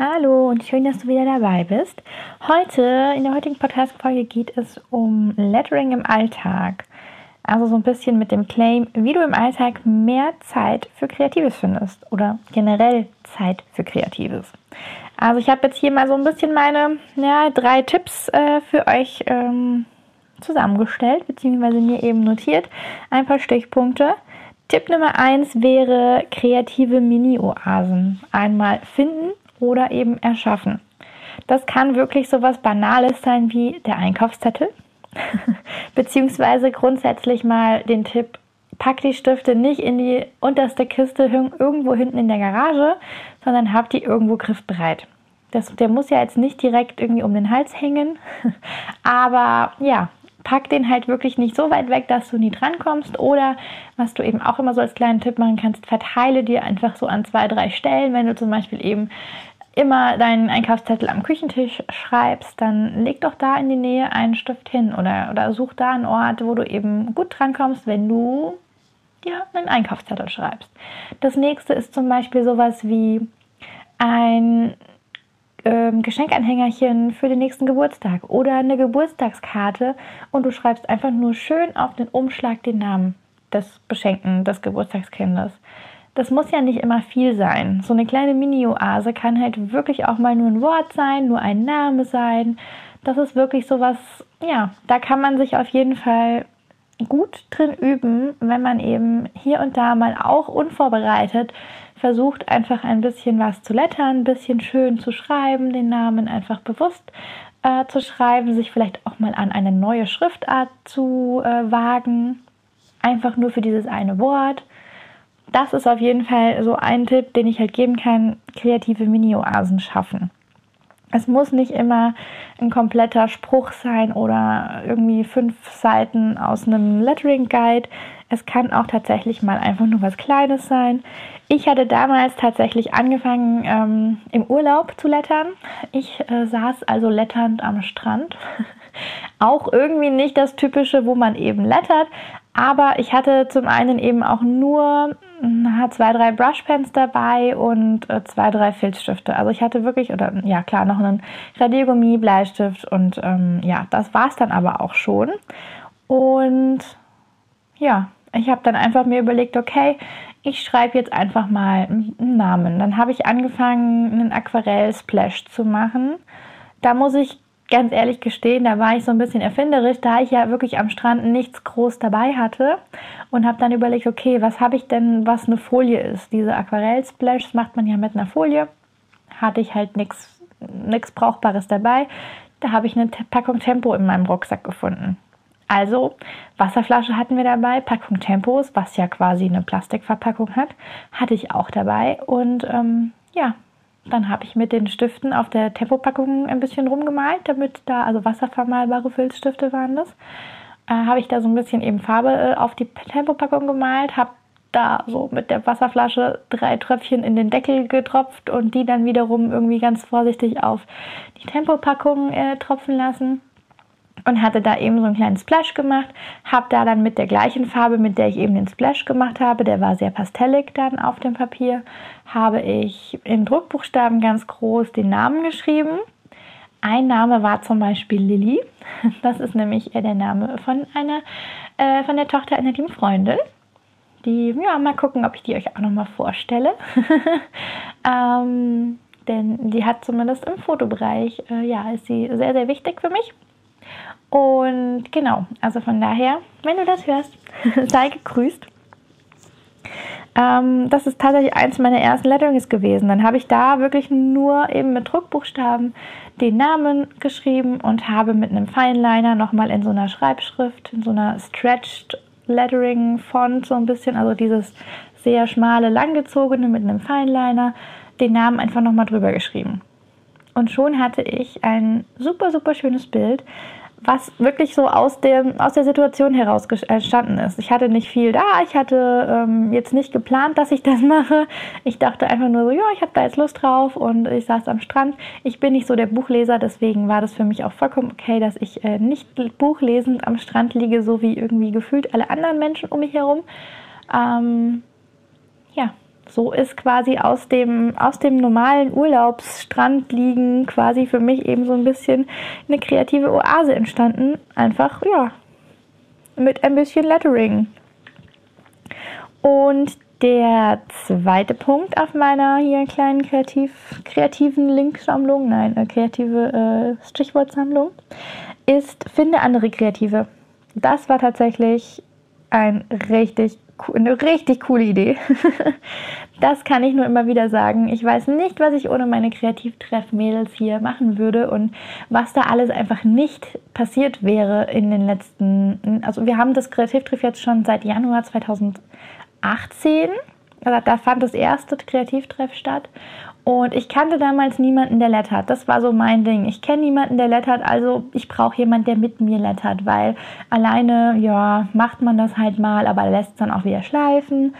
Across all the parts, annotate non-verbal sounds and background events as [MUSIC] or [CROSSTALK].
Hallo und schön, dass du wieder dabei bist. Heute, in der heutigen Podcast-Folge geht es um Lettering im Alltag. Also so ein bisschen mit dem Claim, wie du im Alltag mehr Zeit für Kreatives findest oder generell Zeit für Kreatives. Also ich habe jetzt hier mal so ein bisschen meine ja, drei Tipps äh, für euch ähm, zusammengestellt, beziehungsweise mir eben notiert. Ein paar Stichpunkte. Tipp Nummer eins wäre kreative Mini-Oasen. Einmal finden oder eben erschaffen. Das kann wirklich so was Banales sein wie der Einkaufszettel, [LAUGHS] beziehungsweise grundsätzlich mal den Tipp, pack die Stifte nicht in die unterste Kiste irgendwo hinten in der Garage, sondern hab die irgendwo griffbereit. Das, der muss ja jetzt nicht direkt irgendwie um den Hals hängen, [LAUGHS] aber ja, pack den halt wirklich nicht so weit weg, dass du nie drankommst. Oder was du eben auch immer so als kleinen Tipp machen kannst, verteile dir einfach so an zwei, drei Stellen, wenn du zum Beispiel eben immer deinen Einkaufszettel am Küchentisch schreibst, dann leg doch da in die Nähe einen Stift hin oder, oder such da einen Ort, wo du eben gut drankommst, wenn du ja, einen Einkaufszettel schreibst. Das nächste ist zum Beispiel sowas wie ein ähm, Geschenkanhängerchen für den nächsten Geburtstag oder eine Geburtstagskarte und du schreibst einfach nur schön auf den Umschlag den Namen des Beschenkten, des Geburtstagskindes das muss ja nicht immer viel sein. So eine kleine Mini-Oase kann halt wirklich auch mal nur ein Wort sein, nur ein Name sein. Das ist wirklich sowas, ja, da kann man sich auf jeden Fall gut drin üben, wenn man eben hier und da mal auch unvorbereitet versucht, einfach ein bisschen was zu lettern, ein bisschen schön zu schreiben, den Namen einfach bewusst äh, zu schreiben, sich vielleicht auch mal an eine neue Schriftart zu äh, wagen, einfach nur für dieses eine Wort das ist auf jeden Fall so ein Tipp, den ich halt geben kann, kreative Mini-Oasen schaffen. Es muss nicht immer ein kompletter Spruch sein oder irgendwie fünf Seiten aus einem Lettering Guide. Es kann auch tatsächlich mal einfach nur was Kleines sein. Ich hatte damals tatsächlich angefangen, ähm, im Urlaub zu lettern. Ich äh, saß also letternd am Strand. [LAUGHS] auch irgendwie nicht das Typische, wo man eben lettert, aber ich hatte zum einen eben auch nur na, zwei, drei Brushpens dabei und äh, zwei, drei Filzstifte. Also ich hatte wirklich, oder ja klar, noch einen Radiergummi, Bleistift und ähm, ja, das war es dann aber auch schon. Und ja, ich habe dann einfach mir überlegt, okay, ich schreibe jetzt einfach mal einen Namen. Dann habe ich angefangen, einen Aquarell-Splash zu machen. Da muss ich ganz ehrlich gestehen, da war ich so ein bisschen erfinderisch, da ich ja wirklich am Strand nichts groß dabei hatte und habe dann überlegt, okay, was habe ich denn, was eine Folie ist? Diese Aquarell-Splash macht man ja mit einer Folie. Hatte ich halt nichts nichts Brauchbares dabei. Da habe ich eine Packung Tempo in meinem Rucksack gefunden. Also Wasserflasche hatten wir dabei, Packung Tempos, was ja quasi eine Plastikverpackung hat, hatte ich auch dabei und ähm, ja, dann habe ich mit den Stiften auf der Tempopackung ein bisschen rumgemalt, damit da, also wasservermalbare Filzstifte waren das. Äh, habe ich da so ein bisschen eben Farbe äh, auf die Tempopackung gemalt, habe da so mit der Wasserflasche drei Tröpfchen in den Deckel getropft und die dann wiederum irgendwie ganz vorsichtig auf die Tempopackung äh, tropfen lassen und hatte da eben so einen kleinen Splash gemacht. Habe da dann mit der gleichen Farbe, mit der ich eben den Splash gemacht habe, der war sehr pastellig dann auf dem Papier, habe ich in Druckbuchstaben ganz groß den Namen geschrieben. Ein Name war zum Beispiel Lilly. [LAUGHS] Das ist nämlich der Name von einer, äh, von der Tochter einer lieben Freundin. Die, ja, mal gucken, ob ich die euch auch nochmal vorstelle. [LAUGHS] ähm, denn die hat zumindest im Fotobereich, äh, ja, ist sie sehr, sehr wichtig für mich. Und genau, also von daher, wenn du das hörst, [LAUGHS] sei gegrüßt. Ähm, das ist tatsächlich eins meiner ersten Letterings gewesen. Dann habe ich da wirklich nur eben mit Druckbuchstaben den Namen geschrieben und habe mit einem Fineliner nochmal in so einer Schreibschrift, in so einer Stretched Lettering Font so ein bisschen, also dieses sehr schmale, langgezogene mit einem Fineliner, den Namen einfach nochmal drüber geschrieben. und schon hatte ich ein super, super schönes Bild, was wirklich so aus, dem, aus der Situation heraus entstanden ist. Ich hatte nicht viel da, ich hatte ähm, jetzt nicht geplant, dass ich das [LAUGHS] mache. Ich dachte einfach nur so, ja, ich habe da jetzt Lust drauf und ich saß am Strand. Ich bin nicht so der Buchleser, deswegen war das für mich auch vollkommen okay, dass ich äh, nicht buchlesend am Strand liege, so wie irgendwie gefühlt alle anderen Menschen um mich herum. Ähm, ja, so ist quasi aus dem, aus dem normalen Urlaubsstrand liegen quasi für mich eben so ein bisschen eine kreative Oase entstanden. Einfach, ja, mit ein bisschen Lettering. Und der zweite Punkt auf meiner hier kleinen kreativ, kreativen Linksammlung, nein, äh, kreative äh, Stichwortsammlung, ist finde andere Kreative. Das war tatsächlich ein richtig eine richtig coole Idee. [LAUGHS] das kann ich nur immer wieder sagen. Ich weiß nicht, was ich ohne meine Kreativtreff-Mädels hier machen würde und was da alles einfach nicht passiert wäre in den letzten. Also, wir haben das Kreativtreff jetzt schon seit Januar 2018. Also da fand das erste Kreativtreff statt. Und ich kannte damals niemanden, der lettert. Das war so mein Ding. Ich kenne niemanden, der lettert, also ich brauche jemanden, der mit mir lettert, weil alleine, ja, macht man das halt mal, aber lässt es dann auch wieder schleifen.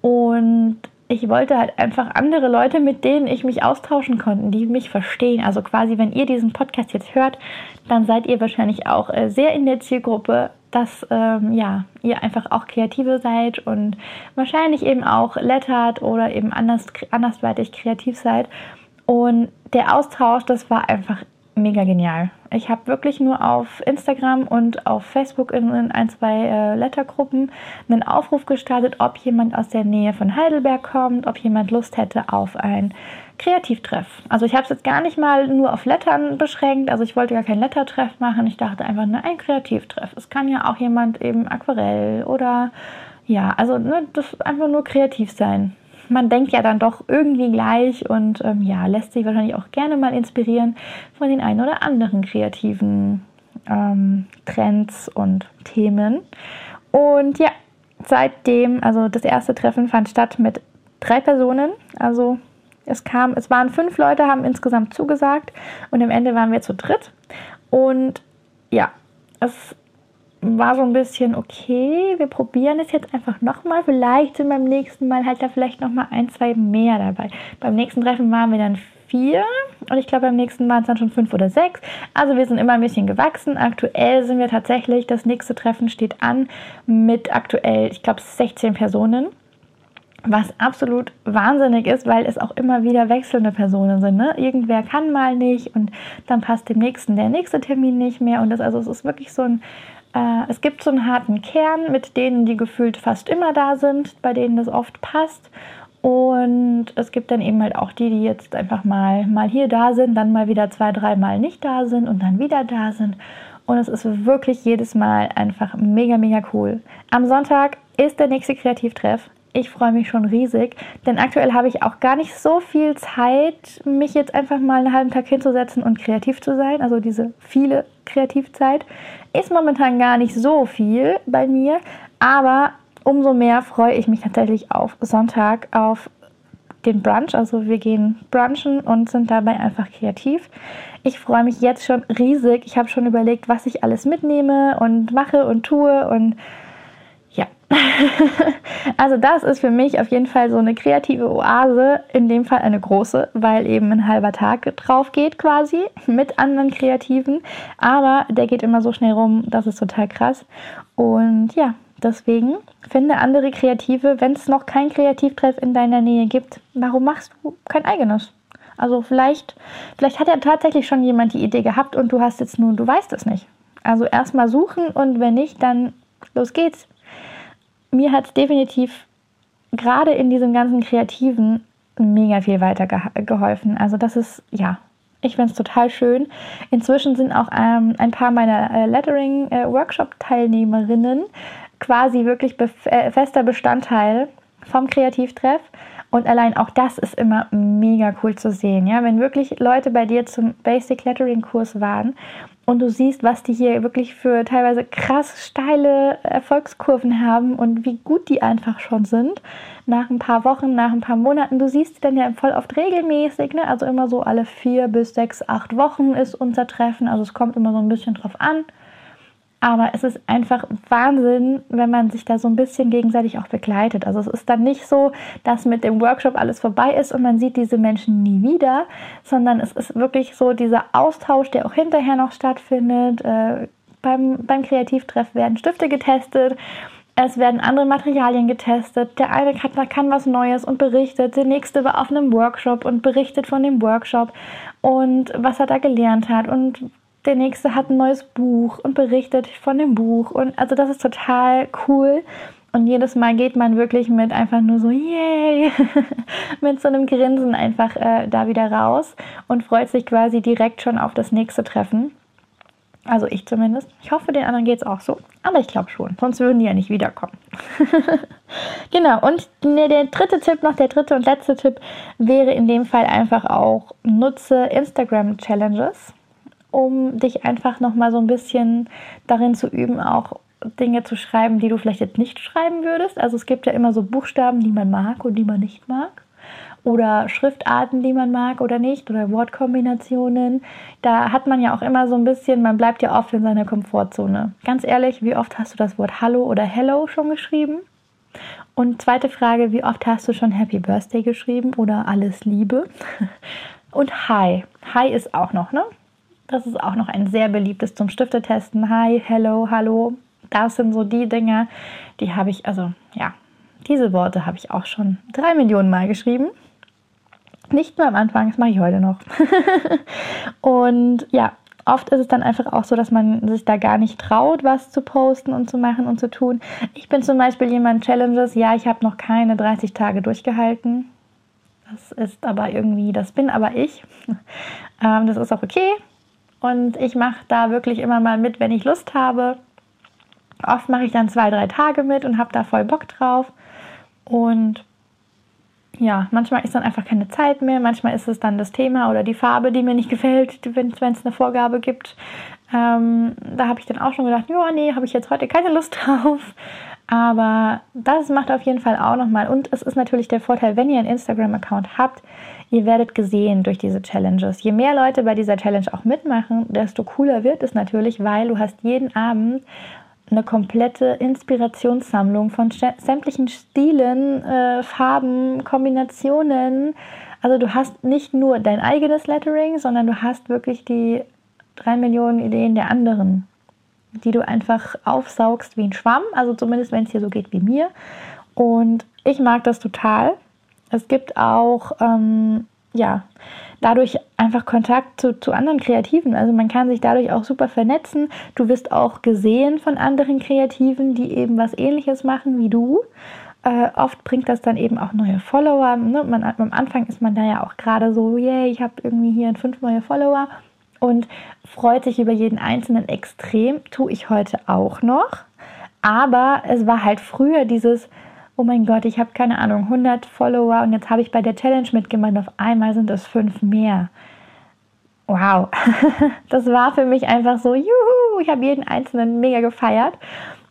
Und ich wollte halt einfach andere Leute, mit denen ich mich austauschen konnte, die mich verstehen. Also quasi, wenn ihr diesen Podcast jetzt hört, dann seid ihr wahrscheinlich auch äh, sehr in der Zielgruppe dass ähm, ja, ihr einfach auch Kreative seid und wahrscheinlich eben auch lettert oder eben anders, andersweitig kreativ seid. Und der Austausch, das war einfach mega genial. Ich habe wirklich nur auf Instagram und auf Facebook in, in ein, zwei äh, Lettergruppen einen Aufruf gestartet, ob jemand aus der Nähe von Heidelberg kommt, ob jemand Lust hätte auf ein Kreativtreff. Also ich habe es jetzt gar nicht mal nur auf Lettern beschränkt. Also ich wollte gar kein Lettertreff machen. Ich dachte einfach nur ein Kreativtreff. Es kann ja auch jemand eben Aquarell oder ja, also ne, das einfach nur kreativ sein. Man denkt ja dann doch irgendwie gleich und ähm, ja, lässt sich wahrscheinlich auch gerne mal inspirieren von den ein oder anderen kreativen ähm, Trends und Themen. Und ja, seitdem, also das erste Treffen fand statt mit drei Personen, also es kam, es waren fünf Leute, haben insgesamt zugesagt und am Ende waren wir zu dritt. Und ja, es war so ein bisschen okay, wir probieren es jetzt einfach nochmal. Vielleicht sind beim nächsten Mal halt da vielleicht nochmal ein, zwei mehr dabei. Beim nächsten Treffen waren wir dann vier und ich glaube beim nächsten waren es dann schon fünf oder sechs. Also wir sind immer ein bisschen gewachsen. Aktuell sind wir tatsächlich, das nächste Treffen steht an mit aktuell, ich glaube, 16 Personen was absolut wahnsinnig ist, weil es auch immer wieder wechselnde Personen sind. Ne? Irgendwer kann mal nicht und dann passt dem nächsten der nächste Termin nicht mehr. Und das, also es ist wirklich so ein, äh, es gibt so einen harten Kern mit denen, die gefühlt fast immer da sind, bei denen das oft passt. Und es gibt dann eben halt auch die, die jetzt einfach mal, mal hier da sind, dann mal wieder zwei, dreimal nicht da sind und dann wieder da sind. Und es ist wirklich jedes Mal einfach mega, mega cool. Am Sonntag ist der nächste Kreativtreff. Ich freue mich schon riesig, denn aktuell habe ich auch gar nicht so viel Zeit, mich jetzt einfach mal einen halben Tag hinzusetzen und kreativ zu sein. Also diese viele Kreativzeit ist momentan gar nicht so viel bei mir, aber umso mehr freue ich mich tatsächlich auf Sonntag, auf den Brunch. Also wir gehen brunchen und sind dabei einfach kreativ. Ich freue mich jetzt schon riesig. Ich habe schon überlegt, was ich alles mitnehme und mache und tue und ja. [LAUGHS] also das ist für mich auf jeden Fall so eine kreative Oase, in dem Fall eine große, weil eben ein halber Tag drauf geht quasi [LAUGHS] mit anderen Kreativen. Aber der geht immer so schnell rum, das ist total krass. Und ja, deswegen finde andere Kreative, wenn es noch kein Kreativtreff in deiner Nähe gibt, warum machst du kein eigenes? Also vielleicht, vielleicht hat ja tatsächlich schon jemand die Idee gehabt und du hast jetzt nur, du weißt es nicht. Also erstmal suchen und wenn nicht, dann los geht's mir hat es definitiv gerade in diesem ganzen Kreativen mega viel weitergeholfen. Also das ist, ja, ich finde es total schön. Inzwischen sind auch ähm, ein paar meiner äh, Lettering-Workshop-Teilnehmerinnen äh, quasi wirklich be äh, fester Bestandteil vom Kreativtreff. Und allein auch das ist immer mega cool zu sehen. Ja, wenn wirklich Leute bei dir zum Basic Lettering Kurs waren und du siehst, was die hier wirklich für teilweise krass steile Erfolgskurven haben und wie gut die einfach schon sind, nach ein paar Wochen, nach ein paar Monaten, du siehst sie dann ja voll oft regelmäßig, ne? also immer so alle vier bis sechs, acht Wochen ist unser Treffen, also es kommt immer so ein bisschen drauf an. Aber es ist einfach Wahnsinn, wenn man sich da so ein bisschen gegenseitig auch begleitet. Also es ist dann nicht so, dass mit dem Workshop alles vorbei ist und man sieht diese Menschen nie wieder, sondern es ist wirklich so dieser Austausch, der auch hinterher noch stattfindet. Äh, beim, beim Kreativtreff werden Stifte getestet. Es werden andere Materialien getestet. Der eine kann, kann was Neues und berichtet. Der nächste war auf einem Workshop und berichtet von dem Workshop und was er da gelernt hat und der nächste hat ein neues Buch und berichtet von dem Buch. Und also das ist total cool. Und jedes Mal geht man wirklich mit einfach nur so, yay, [LAUGHS] mit so einem Grinsen einfach äh, da wieder raus und freut sich quasi direkt schon auf das nächste Treffen. Also ich zumindest. Ich hoffe, den anderen geht es auch so. Aber ich glaube schon. Sonst würden die ja nicht wiederkommen. [LAUGHS] genau. Und der dritte Tipp noch, der dritte und letzte Tipp wäre in dem Fall einfach auch, nutze Instagram Challenges um dich einfach nochmal so ein bisschen darin zu üben, auch Dinge zu schreiben, die du vielleicht jetzt nicht schreiben würdest. Also es gibt ja immer so Buchstaben, die man mag und die man nicht mag. Oder Schriftarten, die man mag oder nicht. Oder Wortkombinationen. Da hat man ja auch immer so ein bisschen, man bleibt ja oft in seiner Komfortzone. Ganz ehrlich, wie oft hast du das Wort Hallo oder Hello schon geschrieben? Und zweite Frage, wie oft hast du schon Happy Birthday geschrieben oder alles Liebe? [LAUGHS] Und Hi. Hi ist auch noch, ne? Das ist auch noch ein sehr beliebtes zum Stiftetesten. Hi, hello, hallo. Das sind so die Dinge, die habe ich, also ja, diese Worte habe ich auch schon drei Millionen Mal geschrieben. Nicht nur am Anfang, das mache ich heute noch. [LAUGHS] und ja, oft ist es dann einfach auch so, dass man sich da gar nicht traut, was zu posten und zu machen und zu tun. Ich bin zum Beispiel jemand, Challenges, ja, ich habe noch keine 30 Tage durchgehalten. Das ist aber irgendwie, das bin aber ich. [LAUGHS] Ähm, das ist auch okay. Und ich mache da wirklich immer mal mit, wenn ich Lust habe. Oft mache ich dann zwei, drei Tage mit und habe da voll Bock drauf. Und ja, manchmal ist dann einfach keine Zeit mehr. Manchmal ist es dann das Thema oder die Farbe, die mir nicht gefällt, wenn es eine Vorgabe gibt. Ähm, da habe ich dann auch schon gedacht, ja, nee, habe ich jetzt heute keine Lust [LAUGHS] drauf. Aber das macht auf jeden Fall auch nochmal. Und es ist natürlich der Vorteil, wenn ihr einen Instagram-Account habt, ihr werdet gesehen durch diese Challenges. Je mehr Leute bei dieser Challenge auch mitmachen, desto cooler wird es natürlich, weil du hast jeden Abend eine komplette Inspirationssammlung von sämtlichen Stilen, äh, Farben, Kombinationen. Also du hast nicht nur dein eigenes Lettering, sondern du hast wirklich die drei Millionen Ideen der anderen, die du einfach aufsaugst wie ein Schwamm. Also zumindest wenn es dir so geht wie mir. Und ich mag das total. Es gibt auch, ähm, ja, dadurch einfach Kontakt zu, zu anderen Kreativen. Also man kann sich dadurch auch super vernetzen. Du wirst auch gesehen von anderen Kreativen, die eben was ähnliches machen wie du. Äh, oft bringt das dann eben auch neue Follower. Ne? Man, am Anfang ist man da ja auch gerade so, yay, ich habe irgendwie hier fünf neue Follower und freut sich über jeden einzelnen extrem. Tue ich heute auch noch. Aber es war halt früher dieses, oh mein Gott, ich habe keine Ahnung, 100 Follower und jetzt habe ich bei der Challenge mitgemacht, auf einmal sind es fünf mehr. Wow, [LAUGHS] das war für mich einfach so, juhu, ich habe jeden einzelnen mega gefeiert.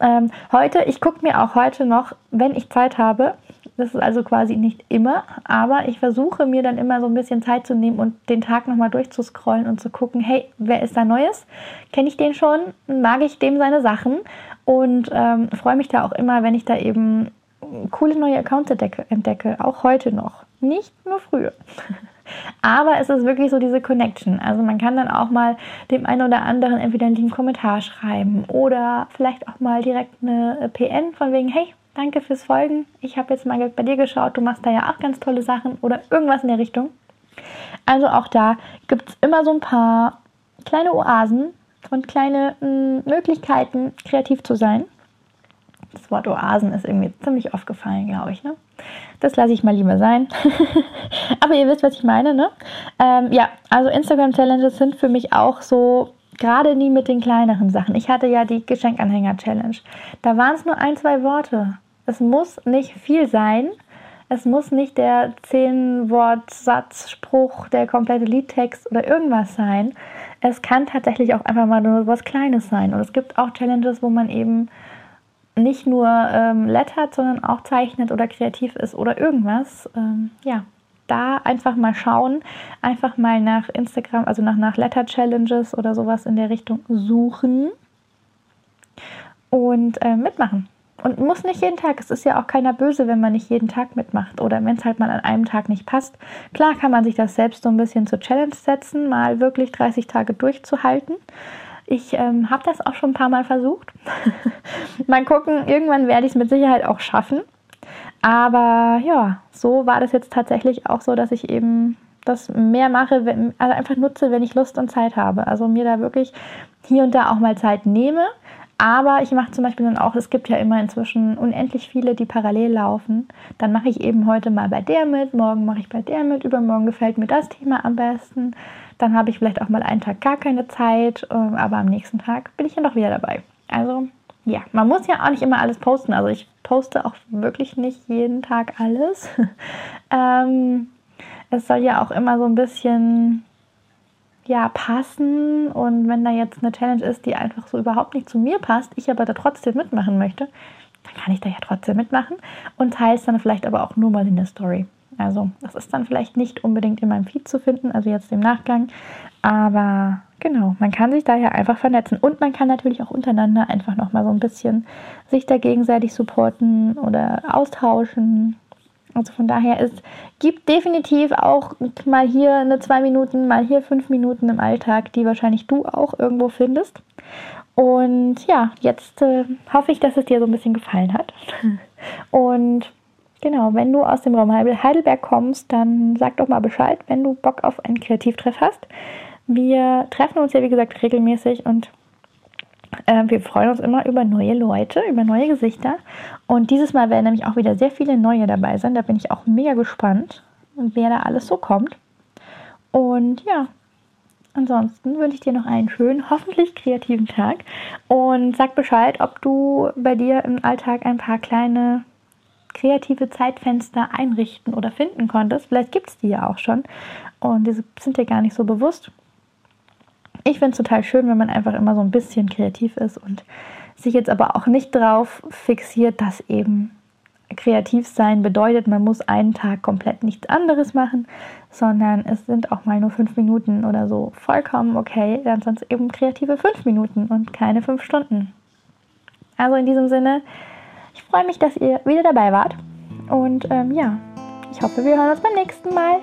Ähm, heute, ich gucke mir auch heute noch, wenn ich Zeit habe, das ist also quasi nicht immer, aber ich versuche mir dann immer so ein bisschen Zeit zu nehmen und den Tag nochmal durchzuscrollen und zu gucken, hey, wer ist da Neues? Kenne ich den schon? Mag ich dem seine Sachen? Und ähm, freue mich da auch immer, wenn ich da eben coole neue Accounts entdecke, entdecke, auch heute noch. Nicht nur früher. [LAUGHS] Aber es ist wirklich so diese Connection. Also man kann dann auch mal dem einen oder anderen entweder einen Kommentar schreiben oder vielleicht auch mal direkt eine PN von wegen, hey, danke fürs Folgen. Ich habe jetzt mal bei dir geschaut, du machst da ja auch ganz tolle Sachen oder irgendwas in der Richtung. Also auch da gibt es immer so ein paar kleine Oasen und kleine mh, hm, Möglichkeiten, kreativ zu sein. Das Wort Oasen ist irgendwie ziemlich oft gefallen, glaube ich. Ne? Das lasse ich mal lieber sein. [LAUGHS] Aber ihr wisst, was ich meine, ne? Ähm, ja, also Instagram-Challenges sind für mich auch so, gerade nie mit den kleineren Sachen. Ich hatte ja die Geschenkanhänger-Challenge. Da waren es nur ein, zwei Worte. Es muss nicht viel sein. Es muss nicht der 10-Wort-Satz, Spruch, der komplette Liedtext oder irgendwas sein. Es kann tatsächlich auch einfach mal nur was Kleines sein. Und es gibt auch Challenges, wo man eben nicht nur ähm, lettert, sondern auch zeichnet oder kreativ ist oder irgendwas. Ähm, ja, da einfach mal schauen, einfach mal nach Instagram, also nach, nach Letter Challenges oder sowas in der Richtung suchen und äh, mitmachen. Und muss nicht jeden Tag. Es ist ja auch keiner böse, wenn man nicht jeden Tag mitmacht oder wenn es halt mal an einem Tag nicht passt. Klar kann man sich das selbst so ein bisschen zur Challenge setzen, mal wirklich 30 Tage durchzuhalten. Ich ähm, habe das auch schon ein paar Mal versucht. [LAUGHS] mal gucken, irgendwann werde ich es mit Sicherheit auch schaffen. Aber ja, so war das jetzt tatsächlich auch so, dass ich eben das mehr mache, wenn, also einfach nutze, wenn ich Lust und Zeit habe. Also mir da wirklich hier und da auch mal Zeit nehme. Aber ich mache zum Beispiel dann auch, es gibt ja immer inzwischen unendlich viele, die parallel laufen. Dann mache ich eben heute mal bei der mit, morgen mache ich bei der mit, übermorgen gefällt mir das Thema am besten. Dann habe ich vielleicht auch mal einen Tag gar keine Zeit, ähm, aber am nächsten Tag bin ich ja noch wieder dabei. Also ja, man muss ja auch nicht immer alles posten. Also ich poste auch wirklich nicht jeden Tag alles. [LAUGHS] ähm, es soll ja auch immer so ein bisschen ja passen und wenn da jetzt eine Challenge ist, die einfach so überhaupt nicht zu mir passt, ich aber da trotzdem mitmachen möchte, dann kann ich da ja trotzdem mitmachen und teile es dann vielleicht aber auch nur mal in der Story. Also das ist dann vielleicht nicht unbedingt in meinem Feed zu finden, also jetzt im Nachgang, aber genau, man kann sich daher einfach vernetzen und man kann natürlich auch untereinander einfach noch mal so ein bisschen sich da gegenseitig supporten oder austauschen. Also von daher es gibt definitiv auch mal hier eine zwei Minuten, mal hier fünf Minuten im Alltag, die wahrscheinlich du auch irgendwo findest. Und ja, jetzt äh, hoffe ich, dass es dir so ein bisschen gefallen hat. Und Genau, wenn du aus dem Raum Heidelberg kommst, dann sag doch mal Bescheid, wenn du Bock auf einen Kreativtreff hast. Wir treffen uns ja, wie gesagt, regelmäßig und äh, wir freuen uns immer über neue Leute, über neue Gesichter. Und dieses Mal werden nämlich auch wieder sehr viele neue dabei sein. Da bin ich auch mega gespannt, wer da alles so kommt. Und ja, ansonsten wünsche ich dir noch einen schönen, hoffentlich kreativen Tag. Und sag Bescheid, ob du bei dir im Alltag ein paar kleine kreative Zeitfenster einrichten oder finden konntest. Vielleicht gibt es die ja auch schon und diese sind dir gar nicht so bewusst. Ich finde es total schön, wenn man einfach immer so ein bisschen kreativ ist und sich jetzt aber auch nicht drauf fixiert, dass eben kreativ sein bedeutet, man muss einen Tag komplett nichts anderes machen, sondern es sind auch mal nur fünf Minuten oder so vollkommen okay, dann sind es eben kreative fünf Minuten und keine fünf Stunden. Also in diesem Sinne, ich freue mich, dass ihr wieder dabei wart. Und ähm, ja, ich hoffe, wir hören uns beim nächsten Mal.